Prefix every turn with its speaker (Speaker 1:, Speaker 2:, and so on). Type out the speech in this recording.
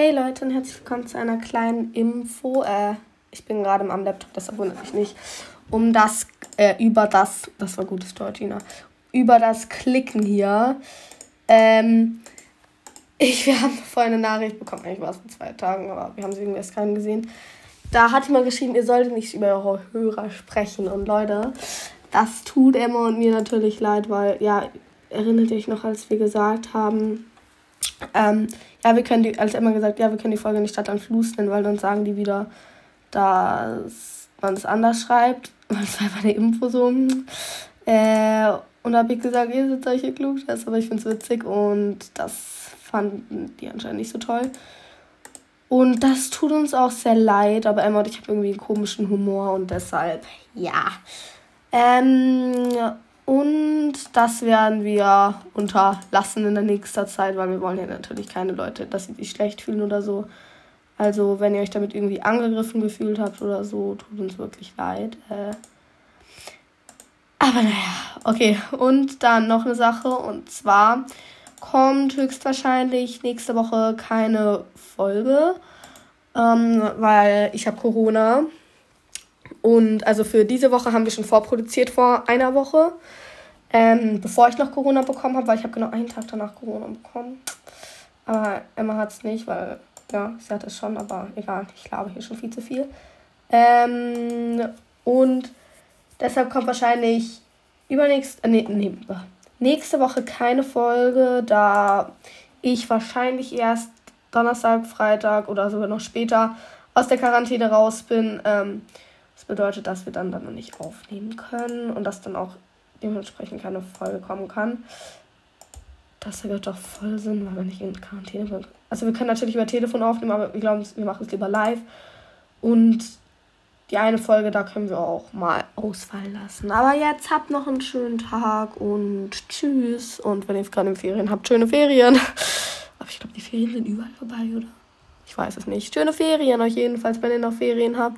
Speaker 1: Hey Leute und herzlich willkommen zu einer kleinen Info. Äh, ich bin gerade am Laptop, deshalb wundert mich nicht. Um das, äh, über das, das war gutes Deutsch, Ina, über das Klicken hier. Ähm, ich, wir haben vorhin eine Nachricht bekommen, eigentlich war es vor zwei Tagen, aber wir haben sie irgendwie erst keinen gesehen. Da hat jemand geschrieben, ihr solltet nicht über eure Hörer sprechen. Und Leute, das tut Emma und mir natürlich leid, weil, ja, erinnert euch noch, als wir gesagt haben, ähm, ja, wir können die, als immer gesagt, ja, wir können die Folge nicht Stadt an Fluss nennen, weil dann sagen die wieder, dass man es anders schreibt. Weil es einfach eine Info so. Äh, und da habe ich gesagt, ihr seid solche Klugscheißer, aber ich finde es witzig und das fanden die anscheinend nicht so toll. Und das tut uns auch sehr leid, aber Emma und ich haben irgendwie einen komischen Humor und deshalb, ja. Ähm, und das werden wir unterlassen in der nächsten Zeit, weil wir wollen ja natürlich keine Leute, dass sie sich schlecht fühlen oder so. Also, wenn ihr euch damit irgendwie angegriffen gefühlt habt oder so, tut uns wirklich leid. Äh aber naja, okay. Und dann noch eine Sache. Und zwar kommt höchstwahrscheinlich nächste Woche keine Folge, ähm, weil ich habe Corona. Und also für diese Woche haben wir schon vorproduziert vor einer Woche. Ähm, bevor ich noch Corona bekommen habe, weil ich habe genau einen Tag danach Corona bekommen. Aber Emma hat es nicht, weil, ja, sie hat es schon, aber egal, ich labe hier schon viel zu viel. Ähm, und deshalb kommt wahrscheinlich übernächst, äh, nee, nee, nächste Woche keine Folge, da ich wahrscheinlich erst Donnerstag, Freitag oder sogar noch später aus der Quarantäne raus bin. Ähm, das bedeutet, dass wir dann, dann noch nicht aufnehmen können und dass dann auch dementsprechend keine Folge kommen kann. Das ergibt doch voll Sinn, weil wir nicht in Quarantäne sind. Also wir können natürlich über Telefon aufnehmen, aber wir glauben, wir machen es lieber live. Und die eine Folge, da können wir auch mal ausfallen lassen. Aber jetzt habt noch einen schönen Tag und tschüss. Und wenn ihr jetzt gerade in Ferien habt, schöne Ferien. Aber ich glaube, die Ferien sind überall vorbei, oder? Ich weiß es nicht. Schöne Ferien euch jedenfalls, wenn ihr noch Ferien habt.